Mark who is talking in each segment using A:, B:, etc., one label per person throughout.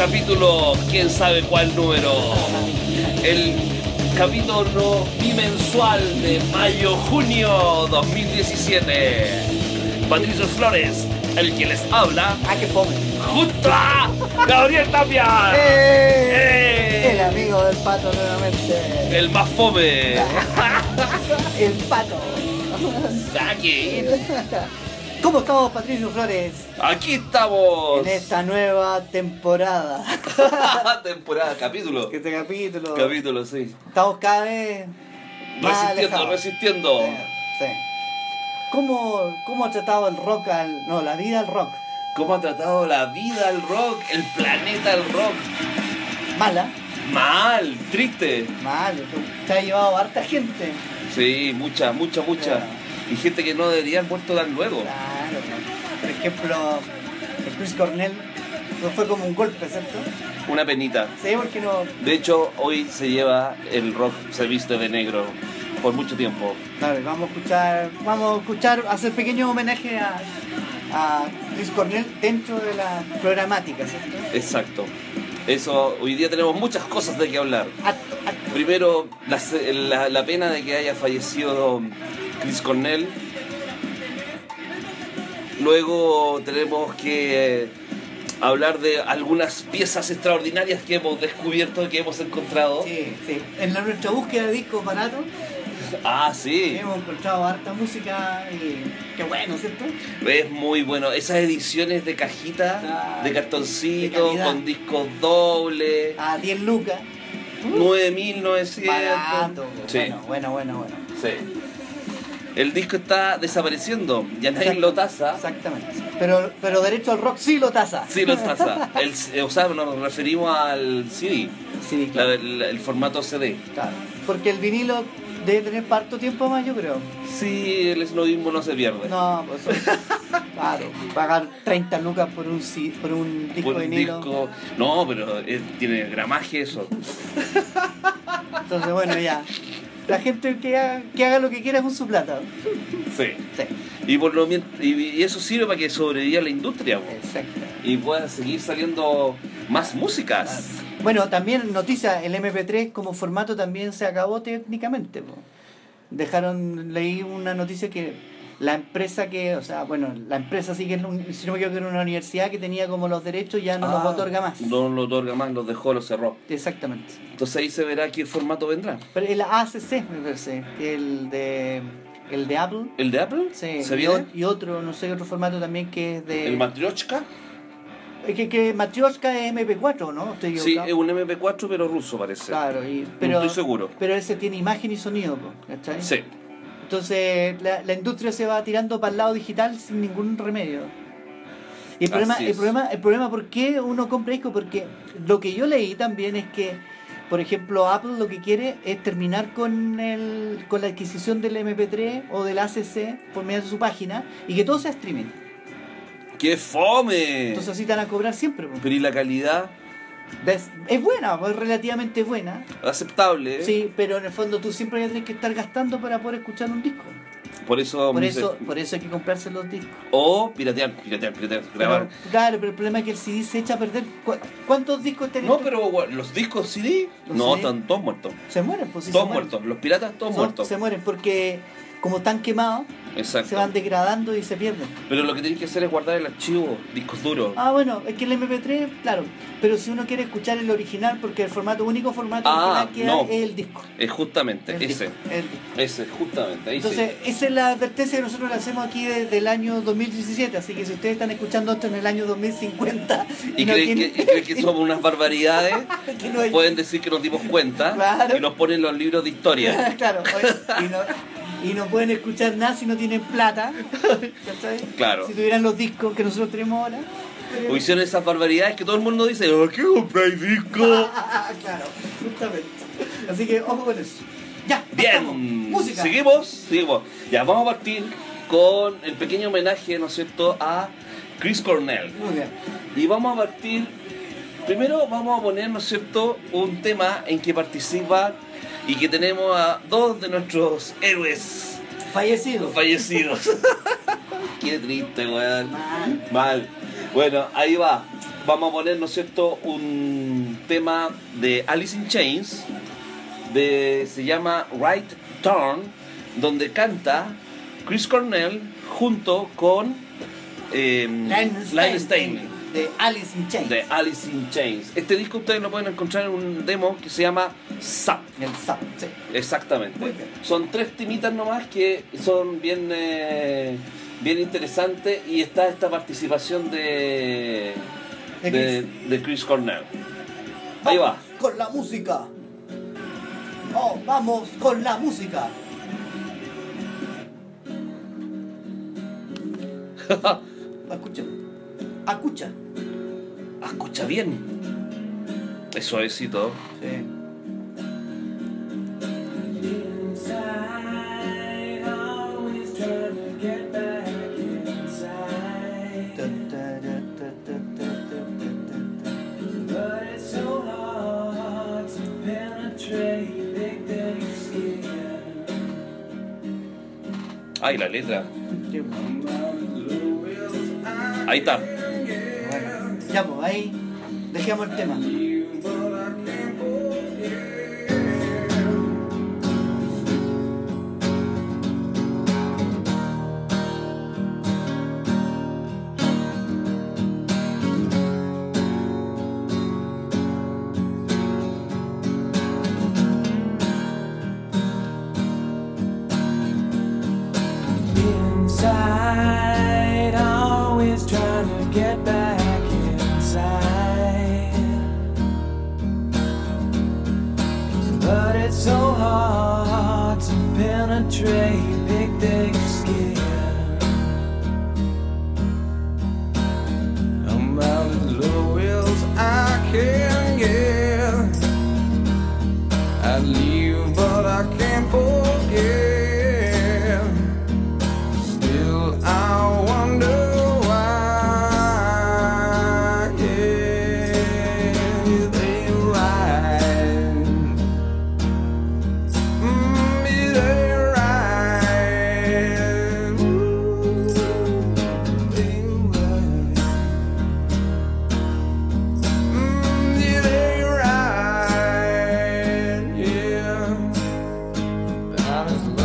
A: Capítulo, quién sabe cuál número. El capítulo bimensual de mayo-junio 2017. Patricio Flores, el que les habla,
B: Ah, qué fome.
A: junto a Gabriel Tapia.
B: ¡Eh! El amigo del pato nuevamente.
A: El más fome.
B: El pato. ¿Cómo estamos, Patricio Flores?
A: aquí estamos.
B: En esta nueva temporada.
A: Temporada, capítulo.
B: Este capítulo.
A: Capítulo, sí.
B: Estamos cada vez más
A: Resistiendo,
B: alejados.
A: resistiendo.
B: Sí, sí. ¿Cómo, ¿Cómo ha tratado el rock al. No, la vida al rock?
A: ¿Cómo ha tratado la vida al rock, el planeta al rock?
B: Mala.
A: Mal, triste.
B: Mal. Se ha llevado harta gente.
A: Sí, mucha, mucha, mucha. Y gente que no debería haber muerto tan luego.
B: Claro. Por ejemplo, el Chris Cornell. No fue como un golpe, ¿cierto?
A: Una penita.
B: Sí, porque no.
A: De hecho, hoy se lleva el rock, se viste de negro por mucho tiempo.
B: Claro, vamos a escuchar, vamos a escuchar, hacer pequeño homenaje a, a Chris Cornell dentro de la programática, ¿cierto?
A: Exacto. Eso, hoy día tenemos muchas cosas de que hablar. Primero, la, la- la pena de que haya fallecido Chris Cornell. Luego tenemos que eh, hablar de algunas piezas extraordinarias que hemos descubierto que hemos encontrado.
B: Sí, sí. En la- nuestra búsqueda de discos baratos
A: Ah, sí.
B: hemos encontrado harta música y qué bueno, ¿cierto?
A: Es muy bueno. Esas ediciones de cajita,
B: Claro,
A: de cartoncito, con discos dobles,
B: A 10 lucas.
A: 9.900.
B: Barato.
A: Sí.
B: Bueno, bueno, bueno, bueno.
A: Sí. El disco está desapareciendo, ya nadie
B: Exacto.
A: lo tasa.
B: Exactamente. Pero, pero derecho al rock sí lo tasa.
A: Sí lo tasa. El, eh, o sea, nos referimos al CD,
B: Sí,
A: la-
B: claro.
A: el, el formato CD.
B: claro. Porque el vinilo debe tener parto tiempo más, yo creo.
A: Sí, el esnovismo no se pierde.
B: No, pues claro, pagar 30 lucas por un, por un disco
A: Por un
B: vinilo.
A: disco. No, pero eh, tiene gramaje eso.
B: Entonces, bueno, ya. La gente que haga, que haga lo que quiera con su plata.
A: Sí.
B: Sí,
A: Y, por lo, y, eso sirve para que sobreviva la industria po.
B: exacto.
A: y pueda seguir saliendo más músicas.
B: Bueno, también noticia, el MP3 como formato también se acabó técnicamente. Dejaron, leí una noticia que la empresa que, o sea, bueno, la empresa sí que, es si no me equivoco, era una universidad que tenía como los derechos, ya no los
A: Ah,
B: otorga más.
A: No lo otorga más, los dejó, los cerró.
B: Exactamente.
A: Entonces ahí se verá qué formato vendrá.
B: Pero el ACC, me parece, el de, el de Apple.
A: ¿El de Apple?
B: Sí,
A: ¿Se
B: y,
A: viene?
B: y otro, no sé, otro formato también que es de...
A: ¿El Matryoshka?
B: Es que, que Matryoshka es MP4, ¿no? Estoy
A: Sí, es un MP4 pero ruso parece.
B: Claro, y,
A: No
B: pero,
A: estoy seguro.
B: pero ese tiene imagen y sonido, ¿cachai?
A: Sí.
B: Entonces la, la industria se va tirando para el lado digital sin ningún remedio. Y el problema, el problema, el problema, ¿por qué uno compra disco? Porque lo que yo leí también es que, por ejemplo, Apple lo que quiere es terminar con el, con la adquisición del MP3 o del ACC por medio de su página y que todo sea streaming.
A: ¡Qué fome!
B: Entonces así te van a cobrar siempre.
A: Pero y la calidad
B: Es, es buena, es relativamente buena.
A: aceptable. ¿eh?
B: Sí, pero en el fondo tú siempre tener que estar gastando para poder escuchar un disco.
A: Por eso.
B: Por eso, por eso hay que comprarse los discos.
A: O piratear, piratear, piratear, grabar.
B: Pero, claro, pero el problema es que el CD se echa a perder. ¿Cu- ¿Cuántos discos tenés?
A: No, pero bueno, los discos CD,
B: Los
A: no,
B: CD.
A: están todos muertos.
B: Se mueren, pues sí,
A: todos
B: mueren.
A: muertos. Los piratas, todos
B: Son-
A: muertos.
B: Se mueren porque como están quemados,
A: Exacto.
B: se van degradando y se pierden.
A: Pero lo que tienes que hacer es guardar el archivo, discos duros.
B: Ah, bueno, es que el MP3, claro, pero si uno quiere escuchar el original, porque el formato único formato
A: Ah,
B: original que
A: no.
B: hay es el disco.
A: Es justamente
B: El
A: ese.
B: disco, el disco.
A: Ese, justamente. Ahí
B: Entonces, esa es la advertencia que nosotros le hacemos aquí desde el año 2017. Así que si ustedes están escuchando esto en el año 2050
A: sí. Y,
B: no
A: creen
B: tienen-
A: que, y creen que somos unas barbaridades,
B: que no hay-
A: pueden decir que nos dimos cuenta
B: Claro.
A: y nos ponen los libros de historia.
B: claro, y no, y no pueden escuchar nada si no tienen plata. ¿cachai?
A: Claro.
B: Si tuvieran los discos que nosotros tenemos ahora.
A: O hicieron esas barbaridades que todo el mundo dice, ¿por qué compráis discos?
B: claro, justamente. Así que ojo con eso. Ya,
A: Bien.
B: Música.
A: seguimos, seguimos. Ya, vamos a partir con el pequeño homenaje, ¿no es cierto?, a Chris Cornell.
B: Muy bien.
A: Y vamos a partir, primero vamos a poner, ¿no es cierto?, un tema en que participa y que tenemos a dos de nuestros héroes
B: Fallecido.
A: fallecidos. Qué triste, weón.
B: Mal.
A: Mal. Bueno, ahí va. Vamos a poner, ¿no es cierto?, un tema de Alice in Chains, de, se llama Right Turn, donde canta Chris Cornell junto con eh,
B: Line Stein, De Alice in Chains.
A: de Alice in Chains. Este disco ustedes lo pueden encontrar en un demo que se llama Zap.
B: El Zap, sí.
A: Exactamente.
B: Muy bien.
A: Son tres timitas nomás que son bien, eh, bien interesantes y está esta participación de,
B: De
A: de, de Chris Cornell. Ahí va.
B: Vamos Con la música. Oh, vamos con la música. Escucha. Escucha.
A: Escucha bien. Es suavecito.
B: Sí.
A: Ay, la letra. Ahí está.
B: Ya pues ahí dejemos el tema.
C: About as low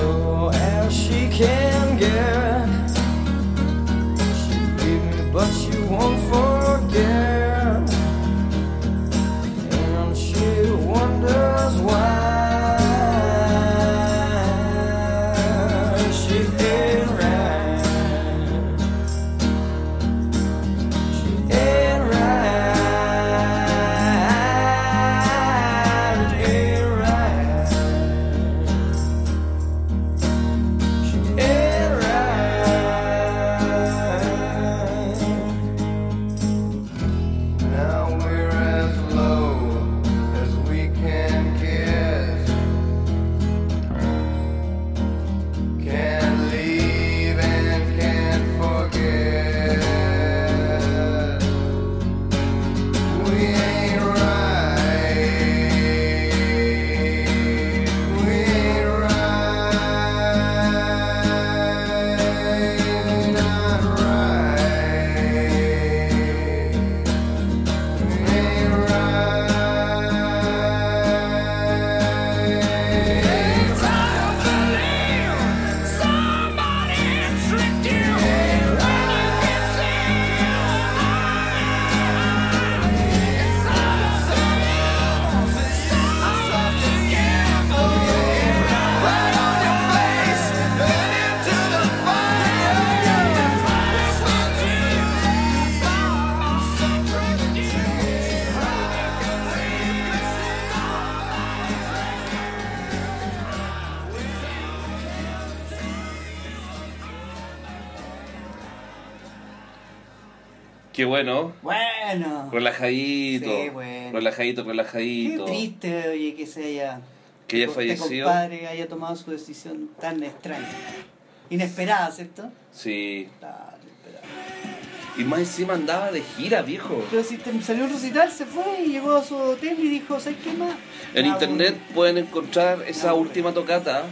A: Qué bueno.
B: Bueno.
A: Relajadito.
B: Sí, bueno.
A: Relajadito,
B: Qué
A: relajadito.
B: triste, oye, que se haya.
A: Que haya fallecido.
B: compadre haya tomado su decisión tan extraña. Inesperada, ¿cierto?
A: Sí.
B: Inesperada.
A: Y más encima andaba de gira, viejo.
B: Pero si te- salió un recital, se fue y llegó a su hotel y dijo, ¿sabes qué más?
A: En
B: Ah,
A: internet
B: bueno.
A: pueden encontrar esa última tocata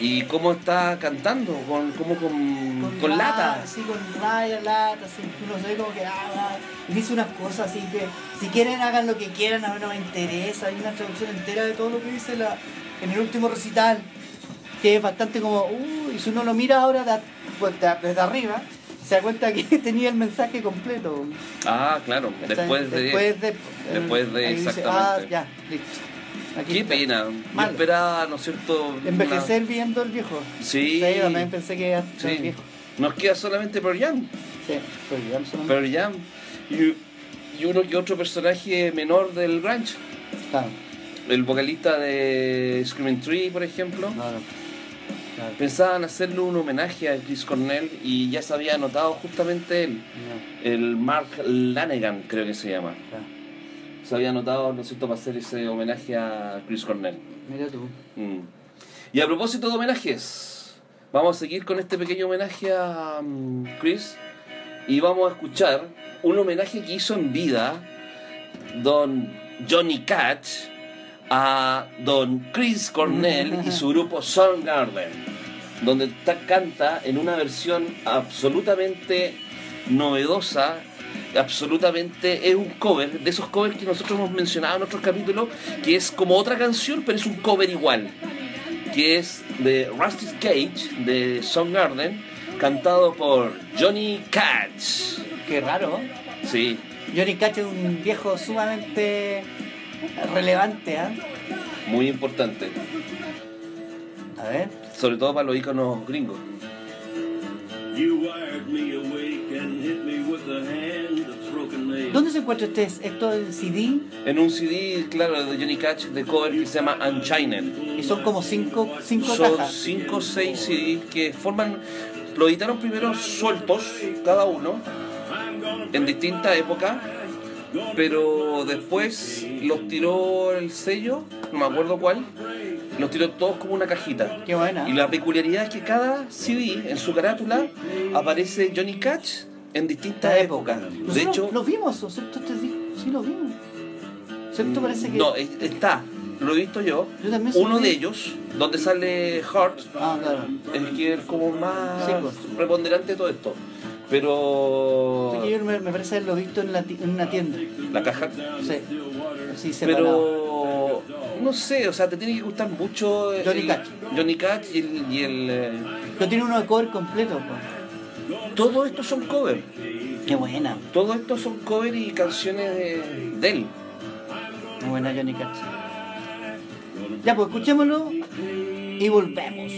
A: y cómo está cantando, con, como con, con, lata.
B: Sí, con raya, lata, así, uno ve como que ah, ah, y dice unas cosas así que si quieren hagan lo que quieran, a mí no me interesa. Hay una traducción entera de todo lo que dice la, en el último recital, que es bastante como, uh, y si uno lo mira ahora da- pues, da- desde arriba, se da cuenta que tenía el mensaje completo.
A: Ah, claro, después de...
B: Después de,
A: después de
B: ahí dice,
A: exactamente.
B: ah, ya, listo. Aquí
A: Qué
B: está.
A: pena. Yo
B: Malo.
A: esperaba, ¿no es cierto?
B: Envejecer viendo el viejo.
A: Sí.
B: También pensé que iba a estar
A: Sí.
B: viejo.
A: Nos queda solamente Pearl Jam.
B: Sí, pero ya solamente-
A: Pearl Jam. Y, y uno que otro personaje menor del grunge.
B: Claro,
A: El vocalista de Screaming Tree, por ejemplo.
B: claro. claro.
A: Pensaban hacerle un homenaje a Chris Cornell y ya se había anotado justamente él.
B: No,
A: El Mark Lanegan, creo que se llama.
B: claro.
A: Se había anotado, ¿no es cierto?, para hacer ese homenaje a Chris Cornell.
B: Mira tú.
A: Mm. Y a propósito de homenajes, vamos a seguir con este pequeño homenaje a mm, Chris y vamos a escuchar un homenaje que hizo en vida don Johnny Cash a don Chris Cornell y su grupo Soundgarden, donde ta- canta en una versión absolutamente novedosa, absolutamente es un cover, de esos covers que nosotros hemos mencionado en otros capítulos, que es como otra canción, pero es un cover igual, que es de Rusty Cage de Soundgarden, cantado por Johnny Cash.
B: Qué raro.
A: Sí,
B: Johnny Cash es un viejo sumamente relevante, ¿ah?
A: muy importante,
B: A ver.
A: sobre todo para los iconos gringos.
D: You wired me awake and hit me with a hand that's broken nail.
B: ¿Dónde se encuentra este, esto en CD?
A: En un CD, claro, de Johnny Cash de cover que se llama Unchined.
B: Y son como cinco, cinco
A: Son
B: cajas.
A: 5 o 6 CDs que forman, lo editaron primero sueltos, cada uno, en distinta época, pero después los tiró el sello, no me acuerdo cuál, los tiró todos como una cajita.
B: Qué buena.
A: Y la peculiaridad es que cada CD, en su carátula, aparece Johnny Cash en distintas
B: Esta
A: épocas.
B: Nosotros
A: De hecho,
B: lo vimos, ¿cierto? Este disco, sí lo vimos. ¿Cierto? Parece que.
A: no, es- está, lo he visto yo.
B: Yo también
A: Uno de ellos, donde sale Hart,
B: Ah, claro.
A: el que es como más
B: Sí, pues.
A: preponderante de todo esto. Pero
B: yo me, me parece haberlo visto en, la en una tienda.
A: la caja,
B: Sí. Sí, separado.
A: pero no sé, o sea, te tiene que gustar mucho
B: Johnny Cash.
A: Johnny Cash y el, y el, eh,
B: Pero tiene uno de cover completo. pues.
A: Todo esto son covers.
B: Qué buena.
A: Todo esto son covers y canciones de, de él.
B: Muy buena Johnny Cash. Ya, pues escuchémoslo y volvemos.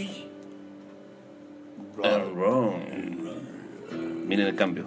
A: Wrong. Miren el cambio.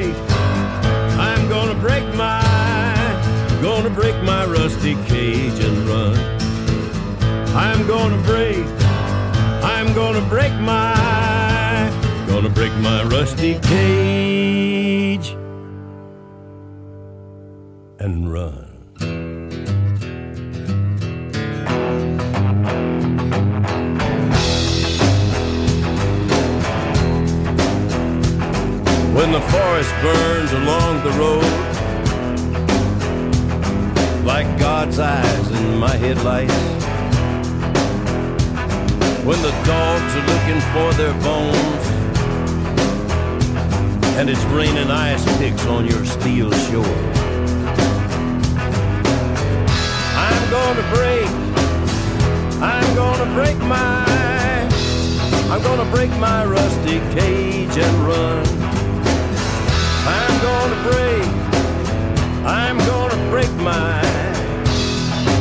E: gonna break my rusty cage and run. I'm gonna break, I'm gonna break my, gonna break my rusty cage and run. When the forest burns along the road, God's eyes in my headlights. When the dogs are looking for their bones, and it's raining ice picks on your steel shore. I'm gonna break, I'm gonna break my, I'm gonna break my rusty cage and run. I'm gonna break, I'm gonna break my,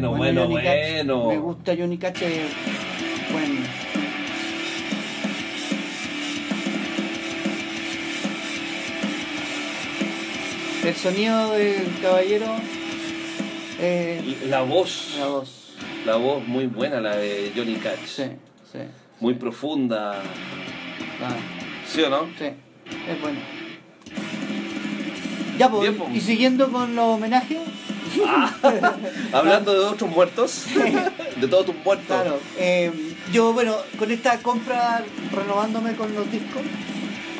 B: Bueno,
A: bueno, bueno.
B: Me gusta Johnny Cash. eh, Bueno. El sonido del caballero. eh,
A: La voz,
B: la voz.
A: la voz muy buena, la de Johnny Cash.
B: Sí, sí.
A: Muy profunda.
B: ah,
A: ¿Sí o no?
B: sí, es bueno. Ya, pues,
A: pues.
B: y siguiendo con los homenajes,
A: Hablando de otros muertos, de todos tus muertos.
B: Claro, eh, yo bueno, con esta compra, renovándome con los discos,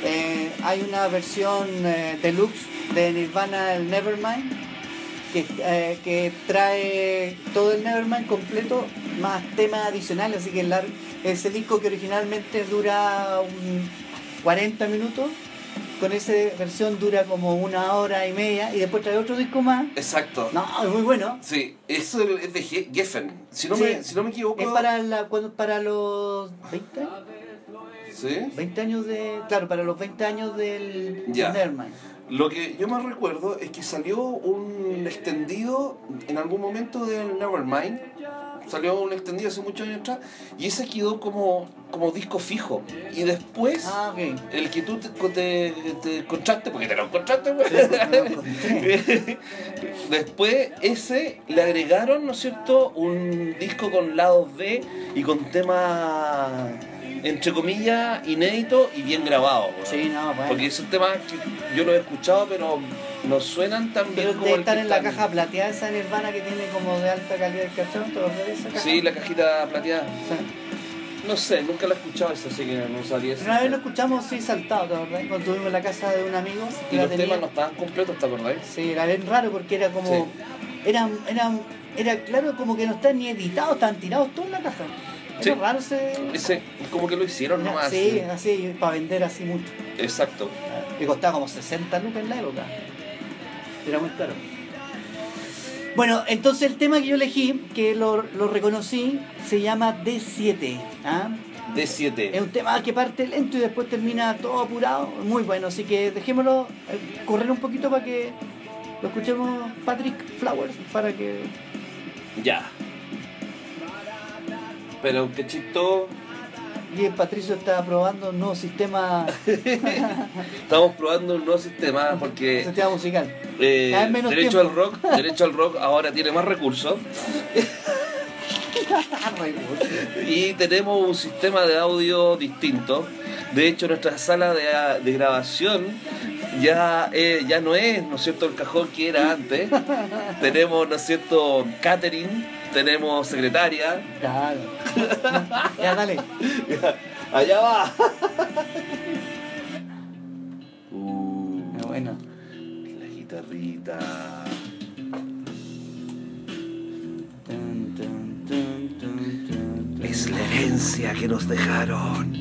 B: eh, hay una versión eh, deluxe de Nirvana, el Nevermind, que, eh, que trae todo el Nevermind completo, más temas adicionales, así que ese disco que originalmente dura un 40 minutos, con esa versión dura como una hora y media, y después trae otro disco más.
A: Exacto.
B: No, es muy bueno.
A: Sí, eso es de Ge- Geffen. Si no,
B: Sí.
A: me, si no me equivoco.
B: Es para, la, cuando, para los 20 años.
A: ¿Sí?
B: 20 años de. Claro, para los 20 años del
A: Ya.
B: Nevermind.
A: Lo que yo más recuerdo es que salió un extendido en algún momento del Nevermind. Salió un extendido hace muchos años atrás. Y ese quedó como, como disco fijo. Y después.
B: Ah.
A: El que tú te, te, te encontraste, porque te lo encontraste, pues.
B: lo.
A: Después, ese le agregaron, ¿no es cierto?, un disco con lados B y con temas, entre comillas, inéditos y bien grabados. weón.
B: Sí, no, bueno.
A: Porque esos temas que yo los he escuchado, pero no suenan tan bien
B: Pero
A: como el
B: estar
A: que
B: en la
A: están-
B: caja plateada esa Nirvana que tiene como de alta calidad de cartón. ¿Te acordás de esa caja?
A: Sí, la cajita plateada.
B: Sí.
A: No sé, nunca la he escuchado esa, así que no sabía eso.
B: Una vez lo escuchamos sí saltado, ¿te acordás? Cuando estuvimos en la casa de un amigo.
A: Y los
B: tenía.
A: temas no estaban completos, ¿te acordáis?
B: Sí, era bien raro porque era como. Eran, eran, era claro como que no están ni editados, están tirados todos en la caja. Era
A: Sí.
B: raro ese.
A: Ese, como que lo hicieron
B: era-
A: nomás.
B: sí, así, para vender así mucho.
A: Exacto.
B: Y costaba como 60 lucas en la época. Era muy caro. Bueno, entonces el tema que yo elegí, que lo, lo reconocí, se llama D7. ¿ah?
A: D7.
B: Es un tema que parte lento y después termina todo apurado. Muy bueno, así que dejémoslo eh, correr un poquito para que lo escuchemos Patrick Flowers, para que...
A: Ya. Pero qué chisto.
B: Y el Patricio está probando un nuevo sistema,
A: Estamos probando un nuevo sistema porque
B: sistema musical.
A: eh,
B: Cada vez menos
A: derecho
B: tiempo.
A: al rock, derecho al rock ahora tiene más recursos y tenemos un sistema de audio distinto. De hecho, nuestra sala de, de grabación ya, eh, ya no es, ¿no es cierto?, el cajón que era antes. tenemos, ¿no es cierto?, catering, tenemos secretaria.
B: Claro. ya, dale.
A: Allá va. Uh,
B: Bueno.
A: la guitarrita. Es la herencia que nos dejaron.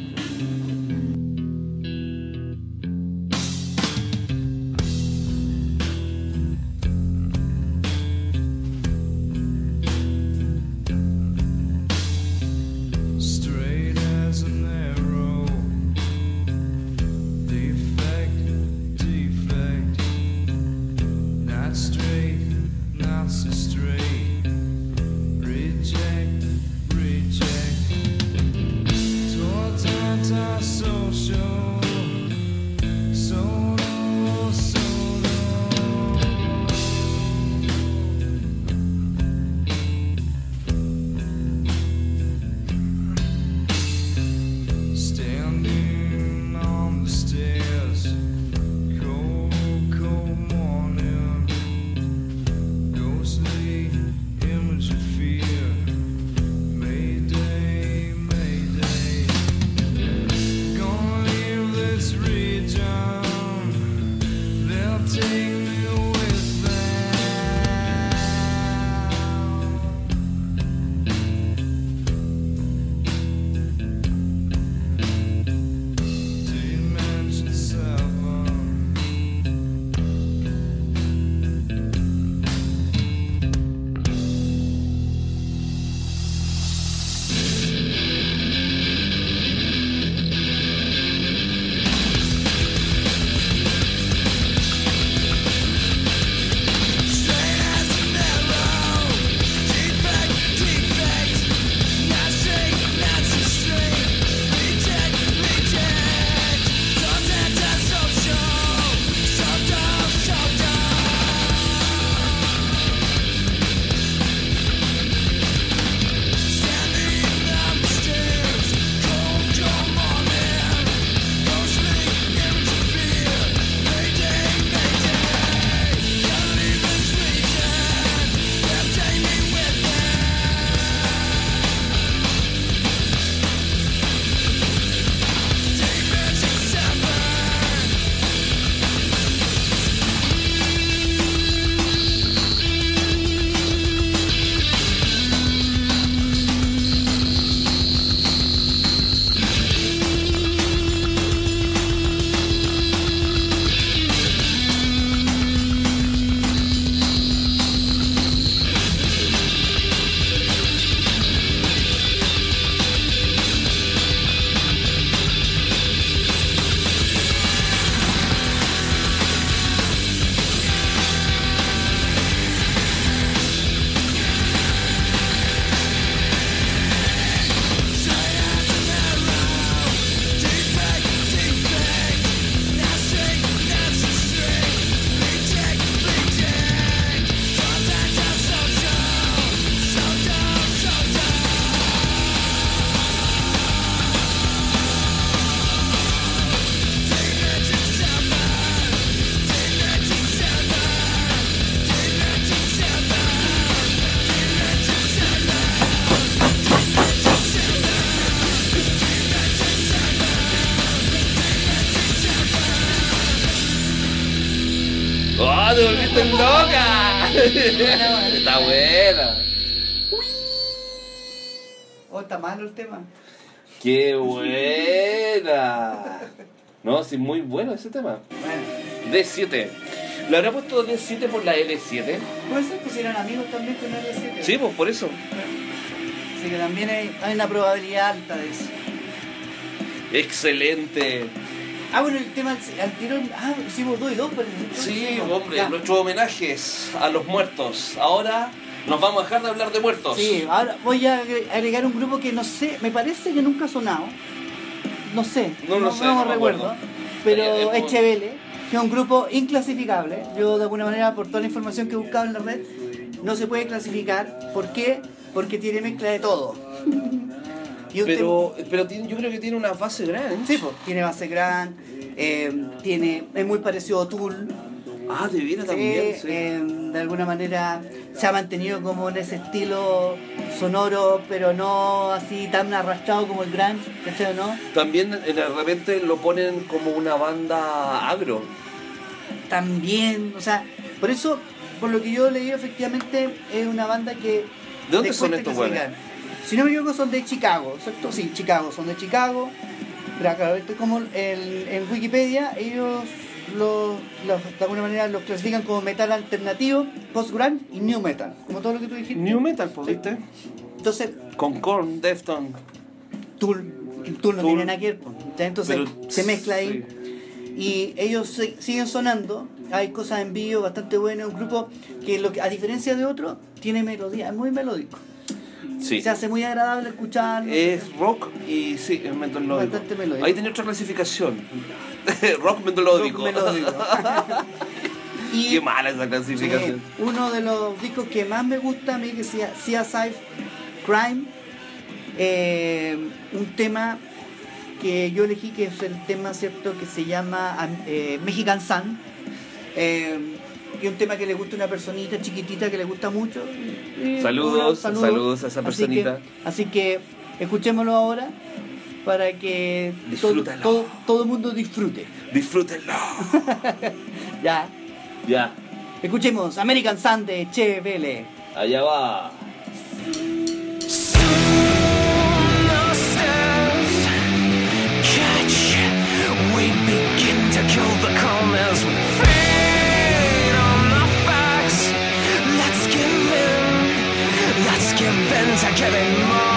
A: Está buena.
B: Oh, está malo el tema.
A: ¡Qué buena! No, sí, muy bueno ese tema.
B: Bueno,
A: D7. ¿Le habrá puesto D7 por la L7?
B: puede ser que eran amigos también con R7.
A: Sí, pues por eso.
B: Así que también hay, hay una probabilidad alta de eso.
A: Excelente.
B: Ah, bueno, el tema tirón. Ah, hicimos dos y dos, pero.
A: Sí, hombre,
B: Ya.
A: nuestros homenajes a los muertos. Ahora nos vamos a dejar de hablar de muertos.
B: Sí, ahora voy a agre- agregar un grupo que no sé, me parece que nunca ha sonado. No sé,
A: No lo sé, no
B: recuerdo. Pero
A: Eh, eh,
B: es Chevele, que es un grupo inclasificable. Yo de alguna manera, por toda la información que he buscado en la red, no se puede clasificar. ¿Por qué? Porque tiene mezcla de todo. Y
A: Pero, pero tiene- yo creo que tiene una base grande.
B: Sí, pues, tiene base gran, eh, tiene, es muy parecido a Tool.
A: Ah, de veras
B: Sí,
A: también. Sí.
B: eh, de alguna manera se ha mantenido como en ese estilo sonoro, pero no así tan arrastrado como el grunge, ¿cachai o no?
A: También eh, de repente lo ponen como una banda agro.
B: También, o sea, por eso, por lo que yo leí, efectivamente es una banda que...
A: ¿De dónde son estos
B: clasificar. Si no me equivoco, son de Chicago, ¿cierto? Sí, Chicago, son de Chicago. Pero acá, esto es como el- en Wikipedia, ellos los, los- de alguna manera los clasifican como metal alternativo, post-grunge y new metal, como todo lo que tú dijiste.
A: New Metal, pues, ¿viste?
B: Entonces,
A: Con Korn, Defton.
B: Tool, Tool no tiene nada que ver, pues, entonces
A: Pero-
B: se mezcla ahí. Y ellos se- siguen sonando, hay cosas en vivo bastante buenas, un grupo que, lo que a diferencia de otros, tiene melodía, es muy melódico.
A: Sí.
B: Se hace muy agradable escucharlo.
A: Es rock y sí, es melódico.
B: Bastante melódico.
A: Ahí tenía otra clasificación. rock melódico.
B: rock melódico. y
A: Qué mala esa clasificación.
B: eh, uno de los discos que más me gusta a mí, que sea CSI Crime, eh, un tema que yo elegí, que es el tema cierto que se llama eh, Mexican Sun, eh, que es un tema que le gusta a una personita chiquitita que le gusta mucho.
A: Saludos,
B: bueno,
A: saludos a esa
B: Así
A: personita.
B: que- Así que, escuchémoslo ahora para que todo, todo, todo el mundo disfrute.
A: Disfrútenlo.
B: Ya.
A: ya,
B: Escuchemos American Sun de Che Vele.
A: allá va.
F: We begin to kill the calmness. We give in to getting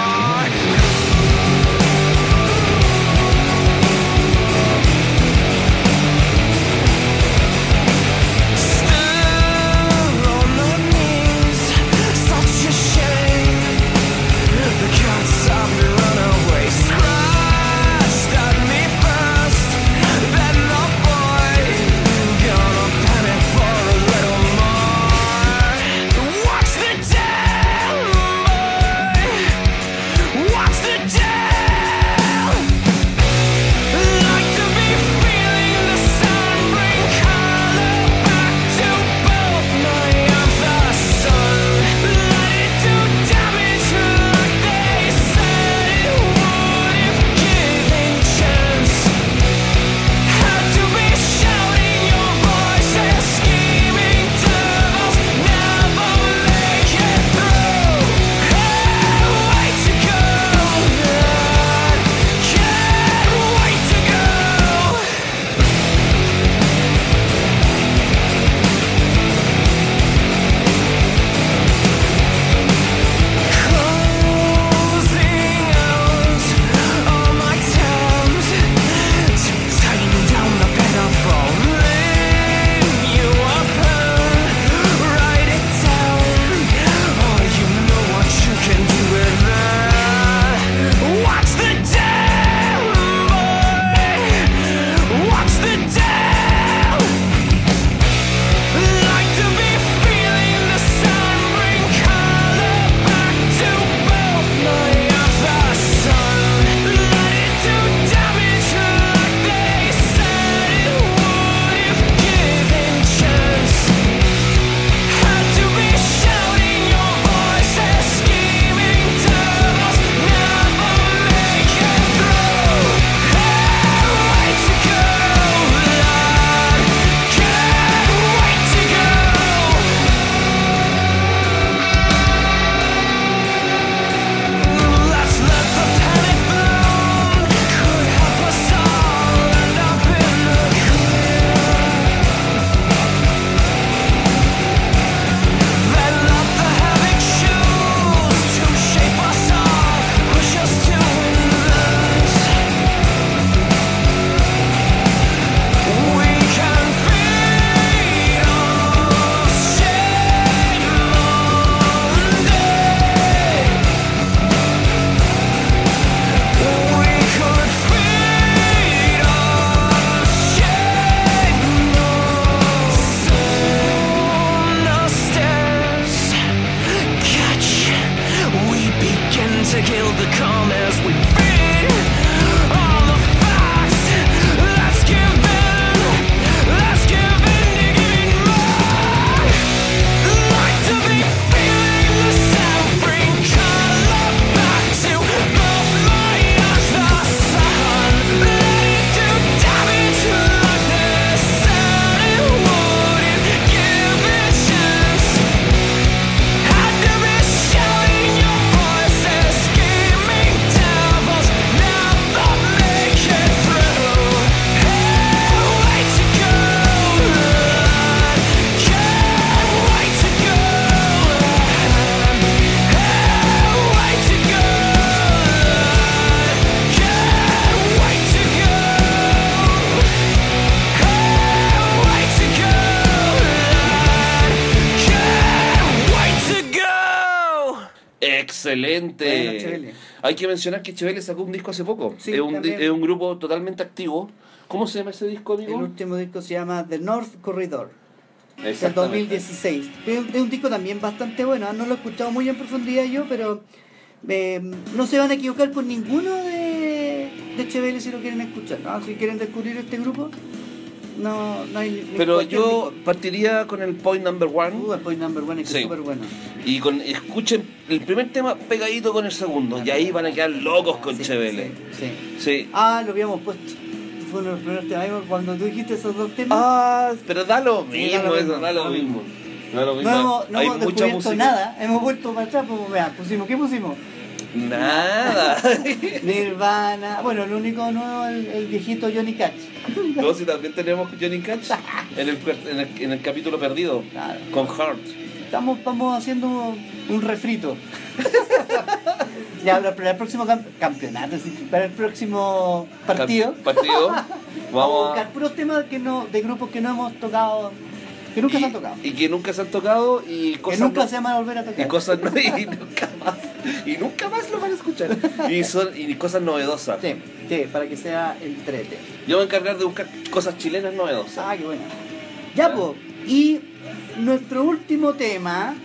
A: Excelente.
B: Bueno.
A: Hay que mencionar que Chevelle sacó un disco hace poco.
B: Sí,
A: es, un, es grupo totalmente activo. ¿Cómo se llama ese disco,
B: El
A: amigo?
B: último disco se llama The North Corridor. del
A: Exactamente.
B: 2016. Es un, disco también bastante bueno, ¿ah? no lo he escuchado muy en profundidad yo, pero eh, no se van a equivocar por ninguno de, de Chevelle si lo quieren escuchar. ¿no? Si quieren descubrir este grupo, no, no hay
A: Pero yo partiría con el point number one.
B: Uh, el Point Number One es que
A: Sí.
B: es súper bueno.
A: Y con escuchen el primer tema pegadito con el segundo. Y ahí van a quedar locos con
B: Sí,
A: Chevelle.
B: Sí, sí.
A: Sí.
B: Ah, lo habíamos puesto. Fue uno de los primeros temas. Cuando tú dijiste esos dos temas,
A: Ah, pero da lo
B: Sí,
A: mismo,
B: da lo
A: eso,
B: mismo,
A: da lo
B: da lo
A: mismo. Da lo
B: no
A: mismo.
B: hemos, no hemos descubierto
A: música.
B: nada. Hemos vuelto para atrás, pues vea, pusimos, ¿qué pusimos?
A: Nada.
B: Nirvana. Bueno, el único nuevo, el, el viejito Johnny Cash.
A: no, si también tenemos Johnny Cash en el, en el, en el capítulo perdido.
B: Claro.
A: Con Heart.
B: Estamos, estamos haciendo un refrito. ya, para el próximo cam- campeonato, para el próximo partido,
A: Partido.
B: vamos a
A: Vamos
B: buscar
A: a.
B: puros temas que no, de grupos que no hemos tocado, que nunca se han tocado.
A: Y, y que nunca se han tocado y
B: Que
A: cosas.
B: nunca
A: no-
B: se van a volver a
A: Y
B: tocar.
A: cosas no, y nunca más. Y nunca más lo van a escuchar. Y son y cosas novedosas.
B: Sí, sí, para que sea entrete.
A: Yo voy a encargar de buscar cosas chilenas novedosas.
B: Ah, qué bueno. Ya, pues. Y nuestro último tema,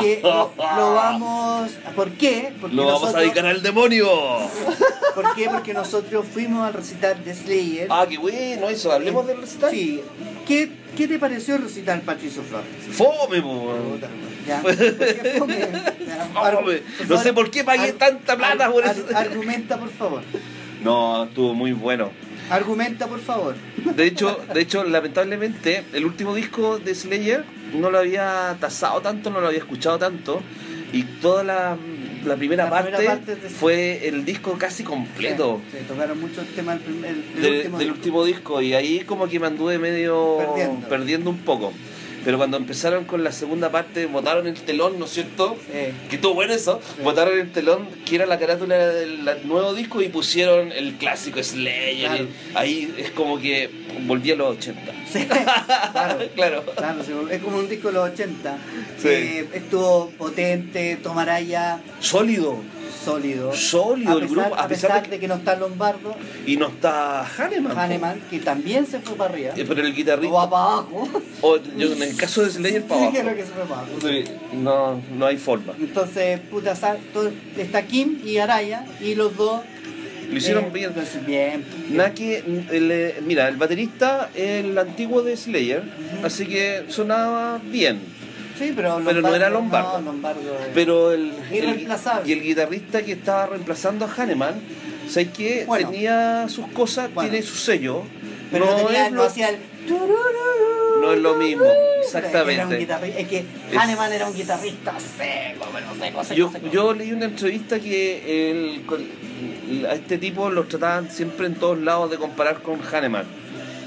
B: que lo, vamos. ¿Por qué? Porque
A: Lo vamos a dedicar al demonio.
B: ¿Por qué? Porque nosotros fuimos al recital de Slayer.
A: Ah, qué bueno eso. Hablemos del recital.
B: Sí. ¿Qué, ¿Qué te pareció el recital Patricio Flores?
A: Fome, po.
B: Puta, ¿Ya? ¿Por qué fome? Ya,
A: Fome.
B: por
A: No sé por qué pagué tanta plata por eso.
B: Argumenta, por favor.
A: No, estuvo muy bueno.
B: Argumenta, por favor.
A: De hecho, de hecho, lamentablemente, el último disco de Slayer no lo había tasado tanto, no lo había escuchado tanto. Y toda la, la primera
B: La
A: parte,
B: primera parte de-
A: fue el disco casi completo.
B: Sí, sí, tocaron muchos temas del, del
A: de-
B: último
A: del
B: disco.
A: último disco y ahí como que me anduve medio
B: Perdiendo.
A: perdiendo un poco. Pero cuando empezaron con la segunda parte, botaron el telón, ¿no es cierto? Que estuvo bueno eso. Botaron el telón, que era la carátula del nuevo disco, y pusieron el clásico Slayer.
B: Claro.
A: y ahí es como que volví a los 80.
B: Sí, claro.
A: claro.
B: Es como un disco de los 80.
A: Sí.
B: Eh, estuvo potente, Tomaraya,
A: Sólido.
B: Sólido.
A: Sólido el
B: pesar,
A: grupo, a
B: a
A: pesar
B: pesar
A: de
B: de,
A: que-
B: no está Lombardo,
A: Y no está Hahnemann.
B: Hahnemann, que también se fue para arriba.
A: Eh, Pero el guitarrista.
B: para abajo.
A: o yo, en el caso de Slayer, para
B: Sí,
A: abajo.
B: creo que se fue para abajo.
A: Sí, no, no hay forma.
B: Entonces, puta, todo- está Kim y Araya, y los dos.
A: Lo hicieron
B: eh,
A: bien.
B: bien.
A: Naki, el, eh, mira, el baterista es el antiguo de Slayer, así que sonaba bien.
B: Sí, pero,
A: Pero no era Lombardo.
B: No, Lombardo. eh.
A: Pero el, y el guitarrista que estaba reemplazando a Hahnemann, ¿sabes qué?
B: Bueno.
A: Tenía sus cosas,
B: Bueno.
A: tiene su sello.
B: Pero no, tenía,
A: es
B: no
A: lo-
B: hacía el.
A: No es lo mismo, exactamente.
B: Era un es que
A: Es-
B: Hahnemann era un guitarrista seco, pero seco, seco,
A: Yo,
B: seco.
A: yo leí una entrevista que el- a este tipo lo trataban siempre en todos lados de comparar con Hahnemann.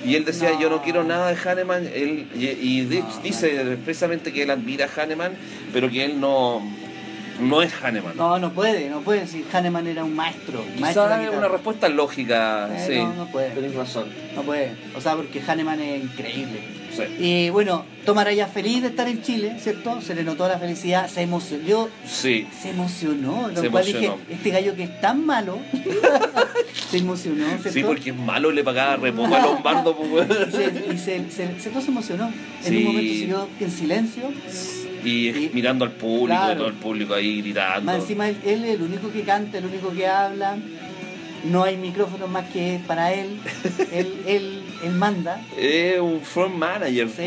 A: Y él decía,
B: No.
A: yo no quiero nada de Hahnemann. Él, y y de-
B: No,
A: dice expresamente que él admira a Hahnemann, pero que él no, no es Hahnemann.
B: No, no puede, no puede decir Hahnemann era un maestro. maestro
A: Quizás es
B: guitarra.
A: una respuesta lógica,
B: Eh,
A: sí.
B: no, no puede.
A: Tenés razón.
B: No puede, o sea, porque Hahnemann es increíble.
A: Sí.
B: Y bueno, Tomaraya feliz de estar en Chile, ¿cierto? Se le notó la felicidad, se emocionó,
A: Sí.
B: se emocionó, lo
A: Se
B: cual
A: emocionó.
B: dije, este gallo que es tan malo, se emocionó, ¿cierto?
A: Sí, porque es malo, le pagaba repoco a Lombardo. pues.
B: Y se, y se, se, se, se emocionó. En
A: Sí.
B: un momento se quedó en silencio.
A: Y mirando al público,
B: Claro.
A: todo el público ahí gritando.
B: Más encima él, él es el único que canta, el único que habla. No hay micrófonos más que para él. él, él, él manda.
A: Es un front manager.
B: Sí,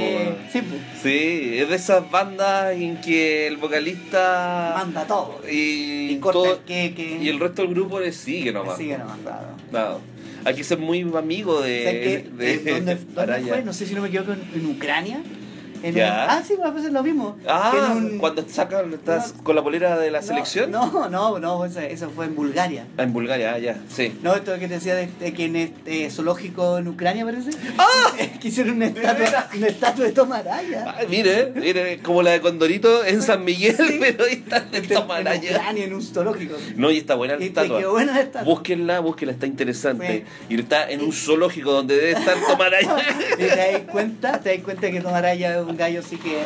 B: sí,
A: Sí, es de esas bandas en que el vocalista
B: manda todo.
A: y,
B: Y corta
A: todo-
B: el queque.
A: y el resto del grupo le sigue nomás.
B: Sigue nomás, claro.
A: Claro. Hay que ser muy amigo de,
B: ¿Sabes qué?
A: de-
B: Eh, ¿Dónde, dónde fue? No sé si no me equivoco, en, en Ucrania. En
A: Ya.
B: ah, sí, a veces lo vimos.
A: Ah,
B: En un-
A: cuando sacan, estás
B: no,
A: con la polera de la
B: no,
A: selección.
B: No, no, no, eso, eso fue en Bulgaria.
A: Ah, en Bulgaria, ah, ya, sí.
B: No, esto que te decía de, de que en este zoológico en Ucrania parece.
A: ¡Ah!
B: Que hicieron una estatua, una estatua de Tomaraya.
A: Ah, mire, mire, como la de Condorito en San Miguel,
B: Sí.
A: pero ahí está
B: En
A: Tomaraya.
B: Ucrania, en un zoológico.
A: No, y está buena la
B: Y te
A: estatua.
B: quedó buena la estatua.
A: Búsquenla, búsquenla, está interesante. Y está en un zoológico donde debe estar Tomaraya.
B: Y te das cuenta, te das cuenta que Tomaraya es un gallo así que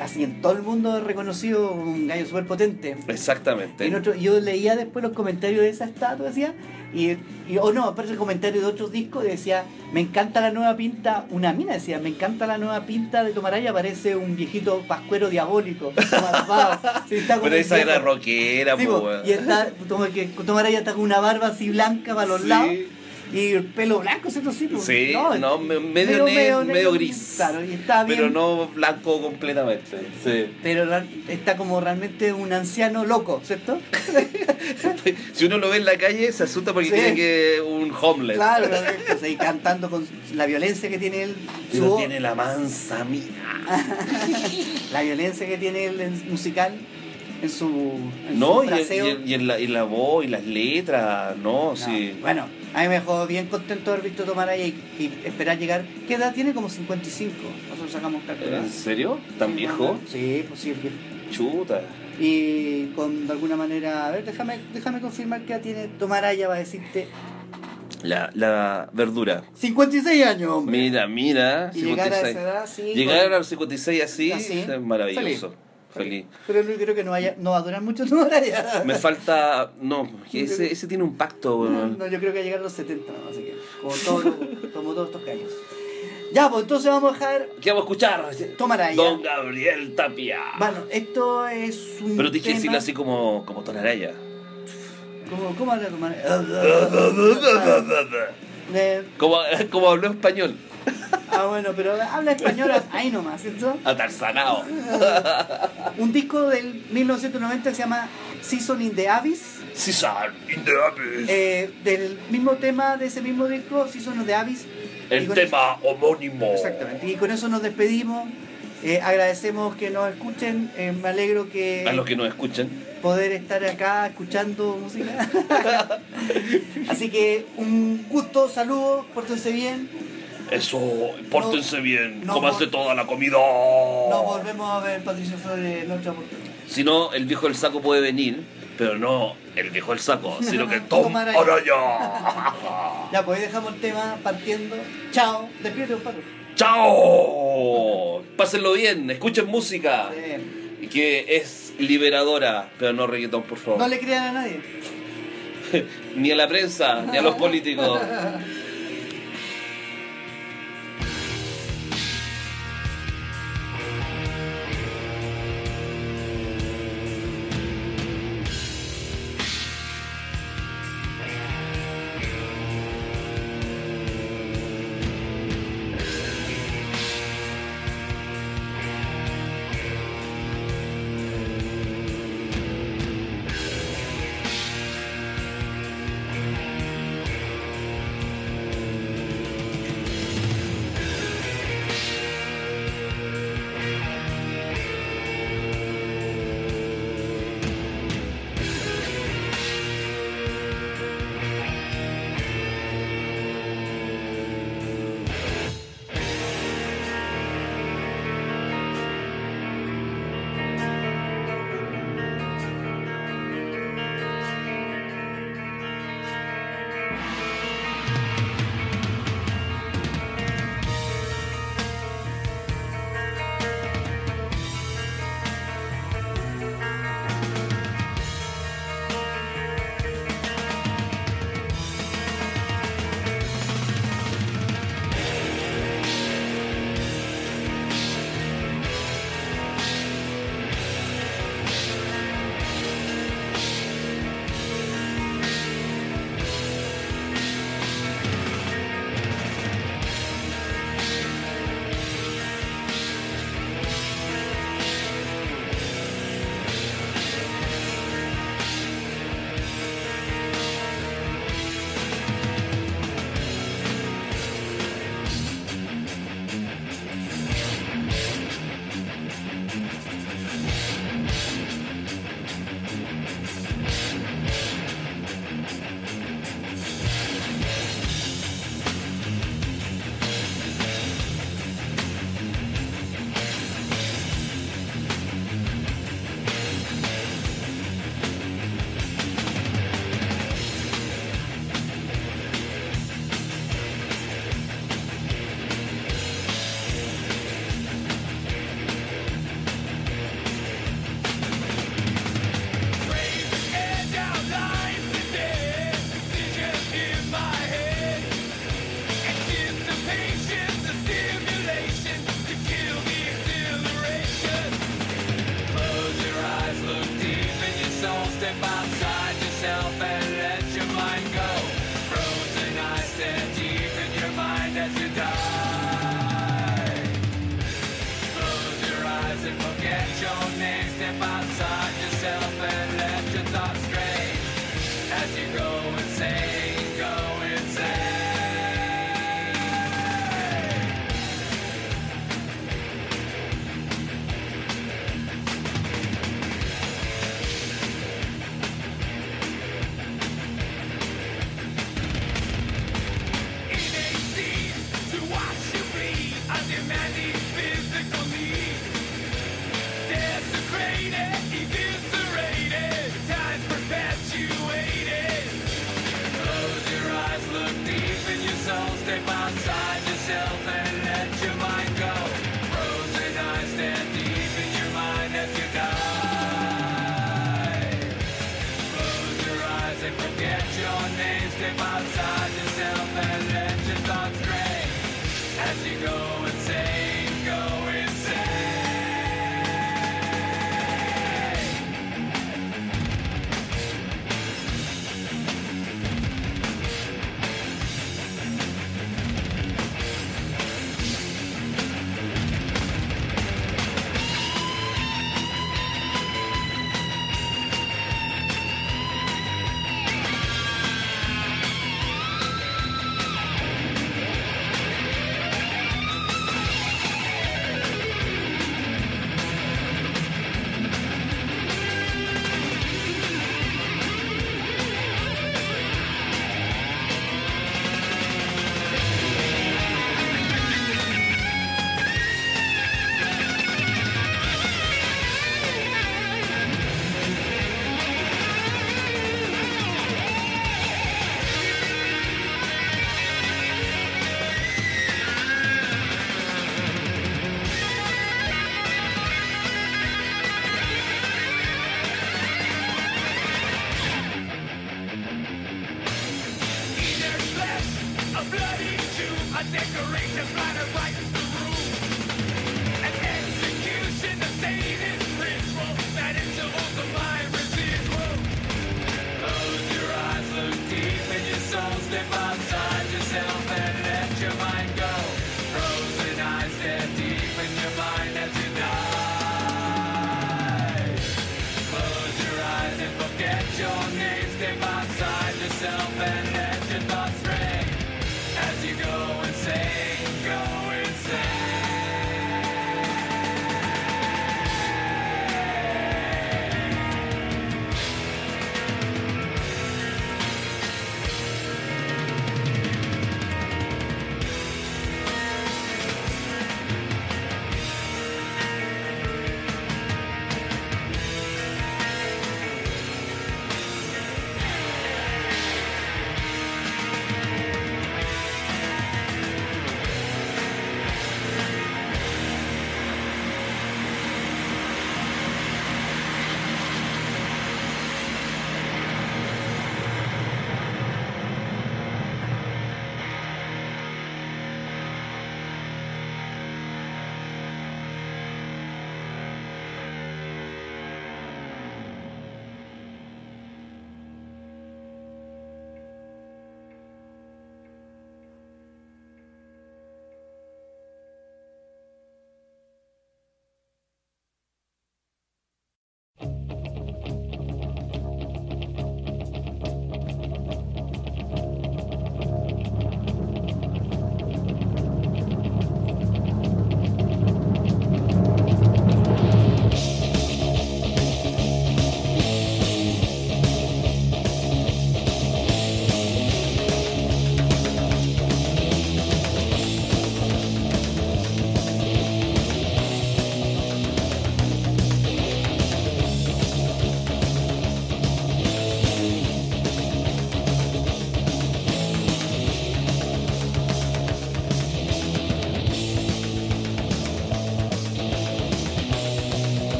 B: así en todo el mundo reconocido un gallo súper potente.
A: Exactamente.
B: En otro- yo leía después los comentarios de esa estatua, decía, y, y- o no, aparece el comentario de otros discos y decía, me encanta la nueva pinta, una mina decía, me encanta la nueva pinta de Tomaraya, parece un viejito pascuero diabólico. Sí, está
A: Pero esa era rockera,
B: Sí,
A: po,
B: y está, como que Tomaraya está con una barba así blanca para los
A: Sí.
B: lados y el pelo blanco, ¿cierto? Sí.
A: Sí, no, me- medio ne- medio gris.
B: Claro, y está bien.
A: Pero no blanco completamente. Sí.
B: Pero está como realmente un anciano loco, ¿cierto?
A: si uno lo ve en la calle, se asusta porque
B: Sí.
A: tiene que un homeless.
B: Claro, y cantando con la violencia que tiene él, su voz,
A: tiene la mansa mía.
B: la violencia que tiene él en musical, en su, en
A: No,
B: su
A: y,
B: fraseo.
A: y- y en la, y la voz y las letras, no,
B: No,
A: sí.
B: Bueno, a mí me dejó bien contento haber visto tomar ahí y, y esperar llegar. ¿Qué edad tiene? Como 55. Nosotros sacamos cálculo.
A: ¿En serio? ¿Tan
B: Sí,
A: viejo?
B: Sí, pues sí, viejo.
A: Chuta.
B: Y con de alguna manera, a ver, déjame, déjame confirmar qué edad tiene Tomaraya va a decirte.
A: La, la verdura.
B: 56 años, hombre.
A: Mira, mira.
B: y llegar a
A: 56.
B: esa edad, sí.
A: Llegar a los 56 así,
B: Así.
A: es maravilloso. Feliz.
B: Pero yo creo que no, vaya, no va a durar mucho Tomaraya.
A: Me falta. No, ese, ese tiene un pacto,
B: No, no, yo creo que va a llegar a los 70, ¿no? así que, como, todos los- como todos estos gallos. Ya, pues entonces vamos a dejar
A: ¿Qué vamos a escuchar?
B: Tomaraya.
A: Don Gabriel Tapia.
B: Bueno, esto es un.
A: Pero tienes que decirlo así como, como Tonaraya.
B: ¿Cómo, cómo habla Tomaraya? De-
A: Como, como habló español.
B: Ah, bueno, pero habla español ahí nomás, ¿cierto?
A: Atarzanao.
B: Un disco del 1990 que se llama Season in the Abyss.
A: César in the Abyss.
B: eh, del mismo tema de ese mismo disco, Season of the Abyss.
A: El tema homónimo.
B: eso- exactamente. Y con eso nos despedimos. Eh, agradecemos que nos escuchen. eh, me alegro que
A: A los que nos escuchan.
B: poder estar acá escuchando música. Así que un gusto, saludos, pórtense bien.
A: Eso, pórtense bien,
B: no vol-
A: toda la comida.
B: Nos volvemos a ver, Patricio Flores, en otra oportunidad.
A: Si no, el viejo del saco puede venir, pero no el viejo del saco, sino que Tom
B: Araya. Ya, pues ahí dejamos el tema partiendo. Chao, despídete, un pato.
A: ¡Chao! Pásenlo bien, escuchen música.
B: Eh,
A: Que es liberadora, pero no reggaetón, por favor.
B: no le crean a nadie.
A: Ni a la prensa, ni a los políticos.